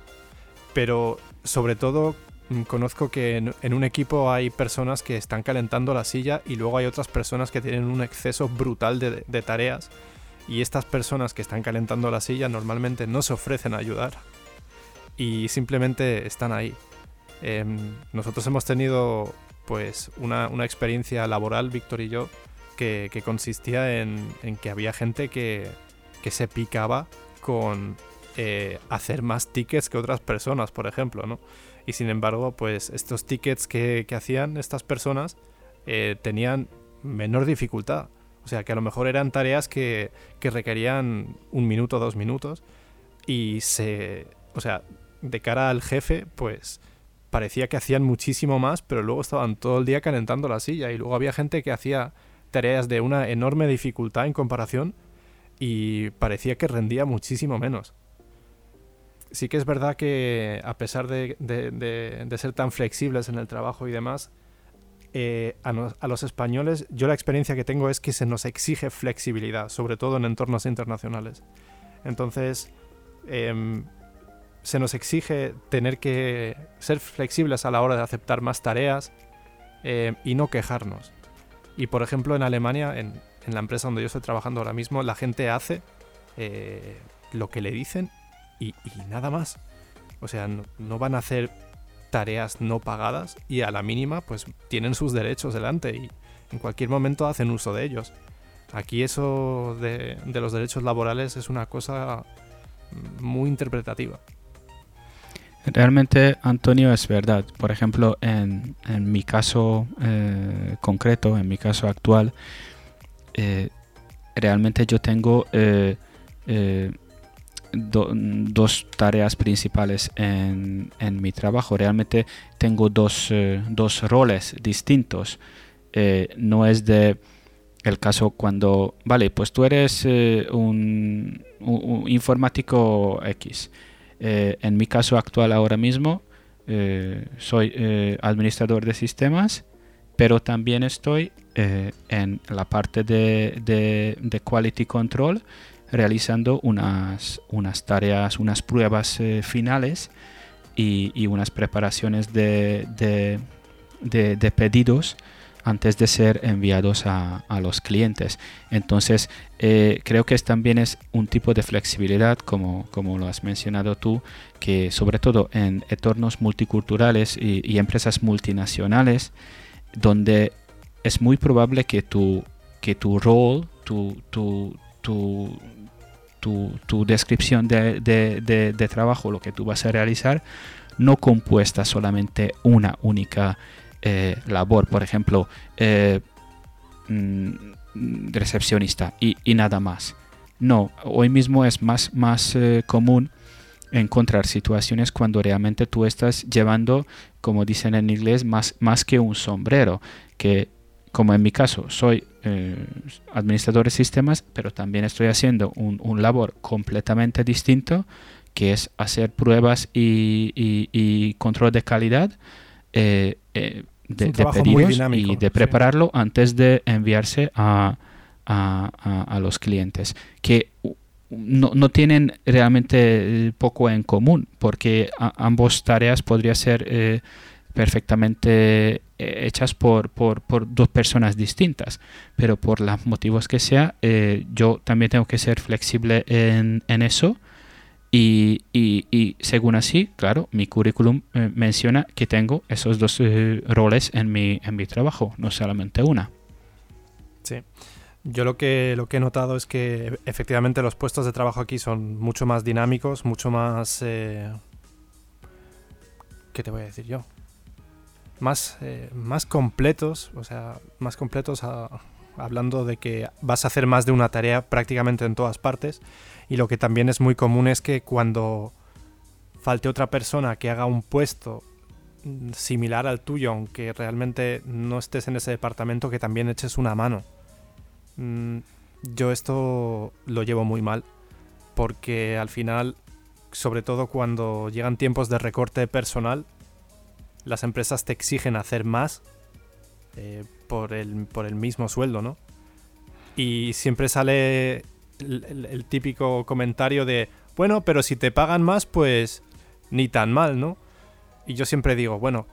pero sobre todo conozco que en, un equipo hay personas que están calentando la silla y luego hay otras personas que tienen un exceso brutal de, tareas y estas personas que están calentando la silla normalmente no se ofrecen a ayudar y simplemente están ahí. Em, nosotros hemos tenido pues una, experiencia laboral, Víctor y yo, que, consistía en, que había gente que, se picaba con, eh, hacer más tickets que otras personas, por ejemplo, ¿no? Y sin embargo, pues estos tickets que, hacían estas personas eh, tenían menor dificultad. O sea, que a lo mejor eran tareas que, que requerían un minuto, dos minutos. Y se. O sea, de cara al jefe, pues parecía que hacían muchísimo más, pero luego estaban todo el día calentando la silla. Y luego había gente que hacía tareas de una enorme dificultad en comparación y parecía que rendía muchísimo menos. Sí que es verdad que a pesar de, ser tan flexibles en el trabajo y demás, eh, a, los españoles yo la experiencia que tengo es que se nos exige flexibilidad, sobre todo en entornos internacionales. Entonces, em, se nos exige tener que ser flexibles a la hora de aceptar más tareas em, y no quejarnos. Y por ejemplo, en Alemania, en, en la empresa donde yo estoy trabajando ahora mismo, la gente hace eh, lo que le dicen y, nada más. O sea, no, van a hacer tareas no pagadas y a la mínima pues tienen sus derechos delante y en cualquier momento hacen uso de ellos. Aquí eso de, los derechos laborales es una cosa muy interpretativa. Realmente, Antonio, es verdad. Por ejemplo, en, mi caso eh, concreto, en mi caso actual, eh, realmente yo tengo eh, eh, dos tareas principales en, mi trabajo. Realmente tengo dos, roles distintos. no es de el caso cuando, vale, pues tú eres un, informático X. en mi caso actual ahora mismo, soy administrador de sistemas pero también estoy eh, en la parte de, quality control realizando unas, unas tareas, unas pruebas eh, finales y, unas preparaciones de, pedidos antes de ser enviados a, los clientes. Entonces, eh, creo que también es un tipo de flexibilidad, como, como lo has mencionado tú, que sobre todo en entornos multiculturales y empresas multinacionales, donde es muy probable que tu, que tu rol, tu, tu, tu, tu, descripción de, trabajo, lo que tú vas a realizar, no compuesta solamente una única eh, labor, por ejemplo, eh, mm, recepcionista y, y, nada más. No, hoy mismo es más, más eh, común encontrar situaciones cuando realmente tú estás llevando, como dicen en inglés, más, más que un sombrero, que como en mi caso soy eh, administrador de sistemas, pero también estoy haciendo un, labor completamente distinto, que es hacer pruebas y, control de calidad eh, eh, de, pedidos y de prepararlo antes de enviarse a, a, a, los clientes. Que no, no, tienen realmente poco en común, porque ambos tareas podrían ser eh, perfectamente eh, hechas por, por, por, dos personas distintas, pero por los motivos que sea, yo también tengo que ser flexible en, en eso. Y, y, según así, claro, mi currículum menciona que tengo esos dos roles en mi, en mi trabajo, no solamente una. Sí. Yo lo que, lo que he notado es que efectivamente los puestos de trabajo aquí son mucho más dinámicos, mucho más... Eh, ¿Qué te voy a decir yo? Más, eh, más completos, o sea, más completos hablando de que vas a hacer más de una tarea prácticamente en todas partes. Y lo que también es muy común es que cuando falte otra persona que haga un puesto similar al tuyo, aunque realmente no estés en ese departamento, que también eches una mano. Mm, yo esto lo llevo muy mal porque al final, sobre todo cuando llegan tiempos de recorte personal, las empresas te exigen hacer más eh, por, el, por el mismo sueldo, ¿no? Y siempre sale el, típico comentario de, bueno, pero si te pagan más, pues ni tan mal, ¿no? Y yo siempre digo, bueno,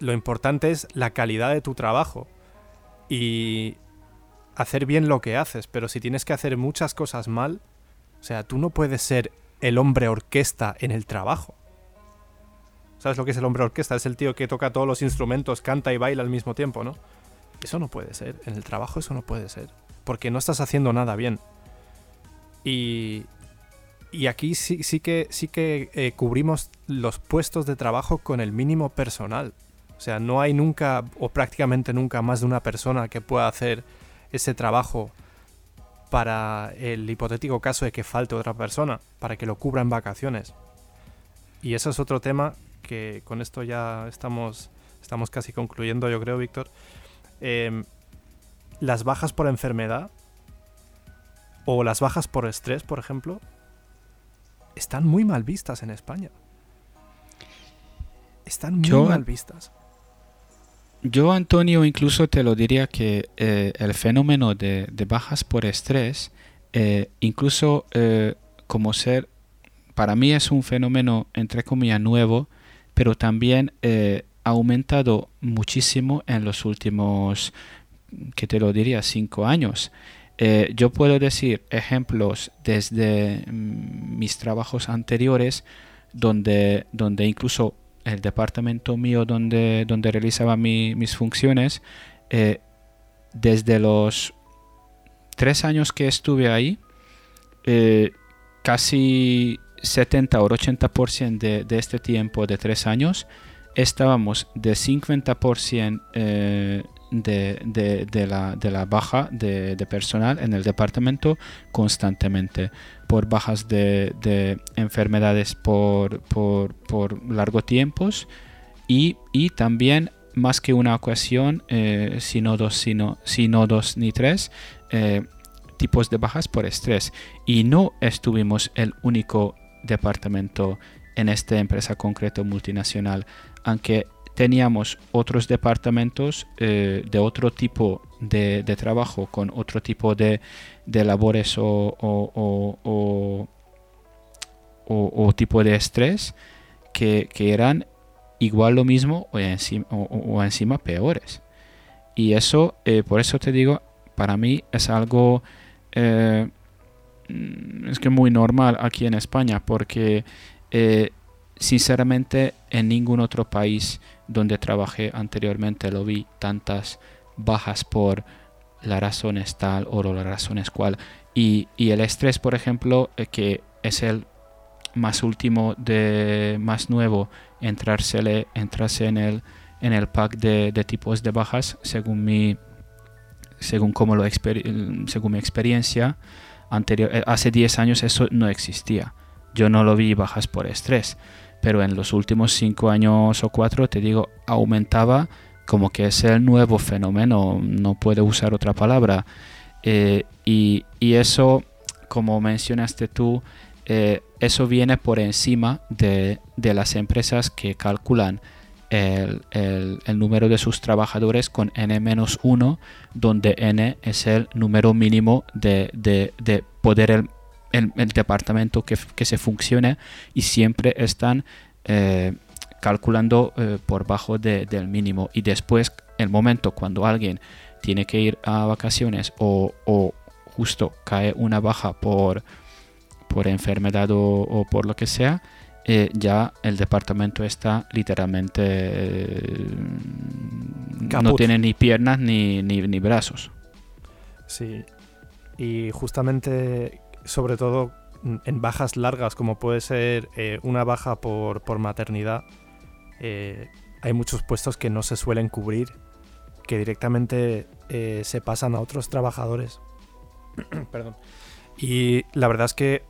lo importante es la calidad de tu trabajo. Y hacer bien lo que haces, pero si tienes que hacer muchas cosas mal, o sea, tú no puedes ser el hombre orquesta en el trabajo. ¿Sabes lo que es el hombre orquesta? Es el tío que toca todos los instrumentos, canta y baila al mismo tiempo, ¿no? Eso no puede ser. En el trabajo eso no puede ser. Porque no estás haciendo nada bien. Y y aquí sí, sí que, sí que eh, cubrimos los puestos de trabajo con el mínimo personal. O sea, no hay nunca o prácticamente nunca más de una persona que pueda hacer ese trabajo para el hipotético caso de que falte otra persona, para que lo cubra en vacaciones. Y eso es otro tema que con esto ya estamos, estamos casi concluyendo, yo creo, Víctor. Em, las bajas por enfermedad o las bajas por estrés, por ejemplo, están muy mal vistas en España. Están muy mal vistas. Yo, Antonio, incluso te lo diría que eh, el fenómeno de, bajas por estrés, eh, incluso eh, como ser, para mí es un fenómeno, entre comillas, nuevo, pero también ha aumentado muchísimo en los últimos, que te lo diría, cinco años. yo puedo decir ejemplos desde mm, mis trabajos anteriores donde, donde incluso el departamento mío donde, donde realizaba mis funciones, eh, desde los tres años que estuve ahí, eh, casi 70 o 80% de, de este tiempo de tres años, estábamos de 50% eh, de, de, la, de, la, baja de, personal en el departamento constantemente por bajas de, enfermedades por, por, por largo tiempos y, y, también más que una ocasión, eh, sino dos, sino, sino dos ni tres, eh, tipos de bajas por estrés. Y no estuvimos el único departamento en esta empresa concreta multinacional, aunque teníamos otros departamentos eh, de otro tipo de, trabajo, con otro tipo de, labores o, tipo de estrés que, eran igual lo mismo o encima, o, encima peores. Y eso, eh, por eso te digo, para mí es algo eh, es que muy normal aquí en España, porque sinceramente en ningún otro país donde trabajé anteriormente lo vi tantas bajas por las razones tal o las razones cual. Y, el estrés, por ejemplo, eh, que es el más último de más nuevo, entrarse, entrarse en el en el pack de, tipos de bajas según mi según lo según mi experiencia anterior eh, hace 10 años eso no existía yo no lo vi bajas por estrés pero en los últimos cinco años o cuatro, te digo, aumentaba como que es el nuevo fenómeno, no puedo usar otra palabra. Eh, y, eso, como mencionaste tú, eh, eso viene por encima de, las empresas que calculan el, número de sus trabajadores con n-1, donde n es el número mínimo de, de poder el, departamento que, se funcione y siempre están eh, calculando eh, por bajo del mínimo. Y después el momento cuando alguien tiene que ir a vacaciones o, justo cae una baja por, por enfermedad o, por lo que sea, eh, ya el departamento está literalmente no tiene ni piernas ni, ni, ni, brazos. Sí, y justamente sobre todo en bajas largas, como puede ser eh, una baja por, maternidad, eh, hay muchos puestos que no se suelen cubrir, que directamente eh, se pasan a otros trabajadores. (clears throat) Perdón. Y la verdad es que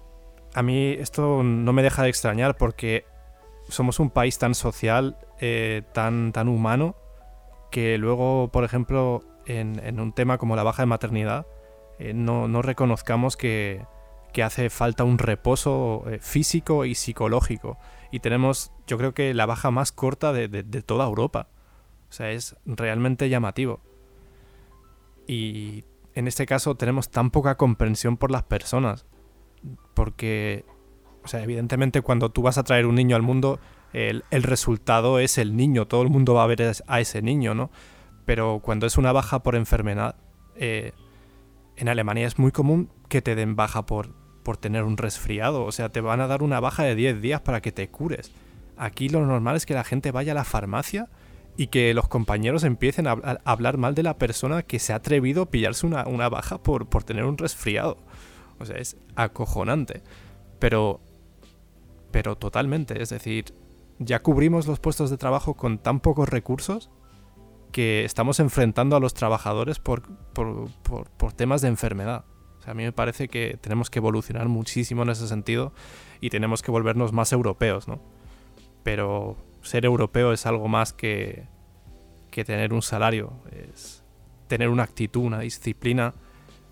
a mí esto no me deja de extrañar porque somos un país tan social, tan, tan humano, que luego, por ejemplo, en, un tema como la baja de maternidad, no, no reconozcamos que, que hace falta un reposo eh, físico y psicológico. Y tenemos, yo creo que la baja más corta de, toda Europa. O sea, es realmente llamativo. Y en este caso tenemos tan poca comprensión por las personas. Porque, o sea, evidentemente cuando tú vas a traer un niño al mundo, el, resultado es el niño. Todo el mundo va a ver a ese niño, ¿no? Pero cuando es una baja por enfermedad, eh, en Alemania es muy común que te den baja por, por tener un resfriado. O sea, te van a dar una baja de 10 días para que te cures. Aquí lo normal es que la gente vaya a la farmacia y que los compañeros empiecen a, hablar mal de la persona que se ha atrevido a pillarse una, baja por, por tener un resfriado. O sea, es acojonante. Pero, pero totalmente, es decir, ya cubrimos los puestos de trabajo con tan pocos recursos que estamos enfrentando a los trabajadores por, por, temas de enfermedad. O sea, a mí me parece que tenemos que evolucionar muchísimo en ese sentido y tenemos que volvernos más europeos, ¿no? Pero ser europeo es algo más que, que tener un salario, es tener una actitud, una disciplina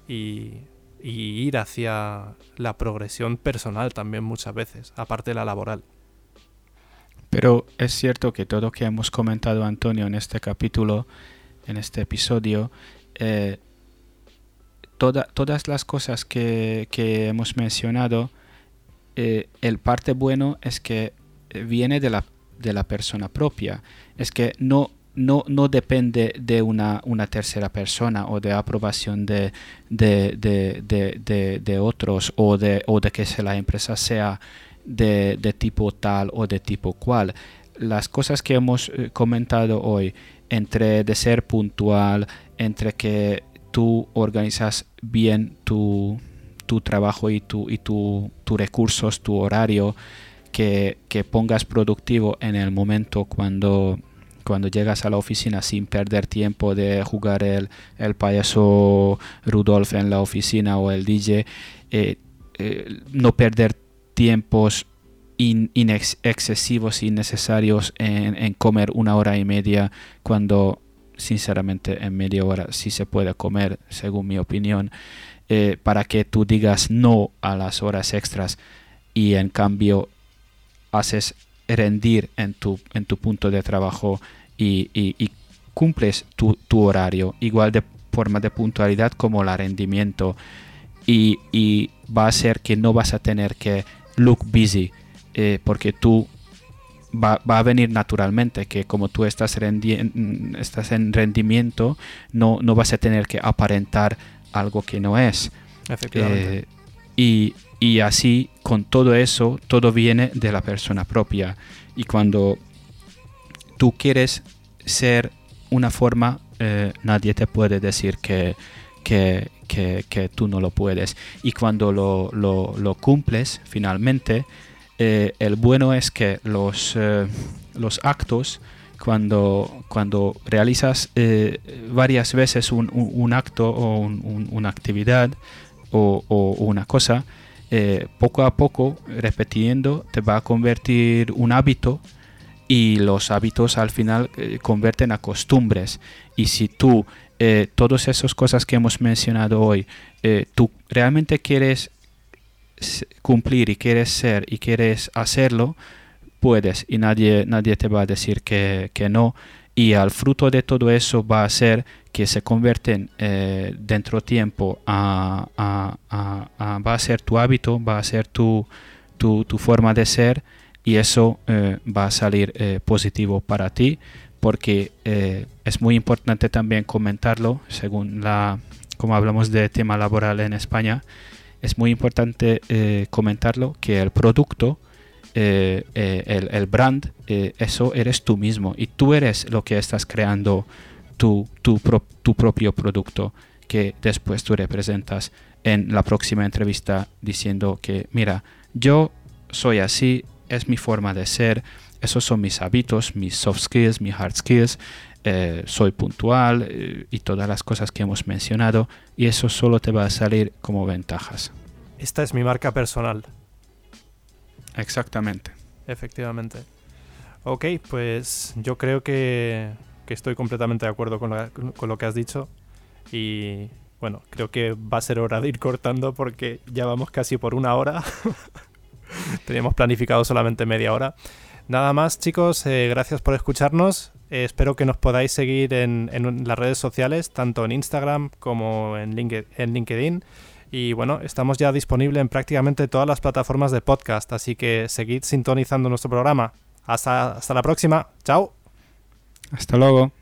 y, y ir hacia la progresión personal también muchas veces, aparte de la laboral. Pero es cierto que todo lo que hemos comentado, Antonio, en este capítulo, en este episodio, eh, todas las cosas que, hemos mencionado, eh, el parte bueno es que viene de la, de la persona propia. Es que no, no, no depende de una, una, tercera persona o de aprobación de, de, de, de otros o de, o de que la empresa sea de, tipo tal o de tipo cual. Las cosas que hemos eh, comentado hoy, entre de ser puntual, entre que tú organizas bien tu, trabajo y tus y tu, recursos, tu horario, que, pongas productivo en el momento cuando, cuando llegas a la oficina sin perder tiempo de jugar el, el payaso Rudolf en la oficina o el DJ, eh, eh, no perder tiempos in, excesivos y innecesarios en, comer una hora y media cuando sinceramente en media hora sí se puede comer según mi opinión eh, para que tú digas no a las horas extras y en cambio haces rendir en tu, en tu punto de trabajo y, cumples tu, tu, horario igual de forma de puntualidad como el rendimiento y, y va a ser que no vas a tener que look busy, eh, porque tú va, a venir naturalmente, que como tú estás, estás en rendimiento, no, no vas a tener que aparentar algo que no es. Efectivamente. Eh, y, así, con todo eso, todo viene de la persona propia. Y cuando tú quieres ser una forma, eh, nadie te puede decir que, que, que, tú no lo puedes. Y cuando lo, lo, cumples finalmente, eh, el bueno es que los, eh, los actos, cuando, cuando realizas varias veces un, un, acto o una actividad o una cosa, poco a poco, repitiendo, te va a convertir un hábito y los hábitos al final convierten a costumbres. Y si tú eh, todas esas cosas que hemos mencionado hoy, eh, tú realmente quieres cumplir y quieres ser y quieres hacerlo, puedes y nadie, nadie te va a decir que, no. Y al fruto de todo eso va a ser que se convierten eh, dentro tiempo a, va a ser tu hábito, va a ser tu, tu, forma de ser y eso va a salir positivo para ti, porque eh, es muy importante también comentarlo, según la, como hablamos de tema laboral en España, es muy importante eh, comentarlo que el producto, eh, el, brand, eso eres tú mismo y tú eres lo que estás creando tu, tu, tu propio producto que después tú representas en la próxima entrevista diciendo que mira, yo soy así, es mi forma de ser, esos son mis hábitos, mis soft skills, mis hard skills. Eh, soy puntual eh, y todas las cosas que hemos mencionado y eso solo te va a salir como ventajas. Esta es mi marca personal. Exactamente. Efectivamente. Ok, pues yo creo que, estoy completamente de acuerdo con, con lo que has dicho y bueno, creo que va a ser hora de ir cortando porque ya vamos casi por una hora. (laughs) Teníamos planificado solamente media hora. Nada más, chicos, eh, gracias por escucharnos. Eh, espero que nos podáis seguir en, las redes sociales, tanto en Instagram como en, LinkedIn. Y bueno, estamos ya disponibles en prácticamente todas las plataformas de podcast, así que seguid sintonizando nuestro programa. Hasta, hasta la próxima. Chao. Hasta luego.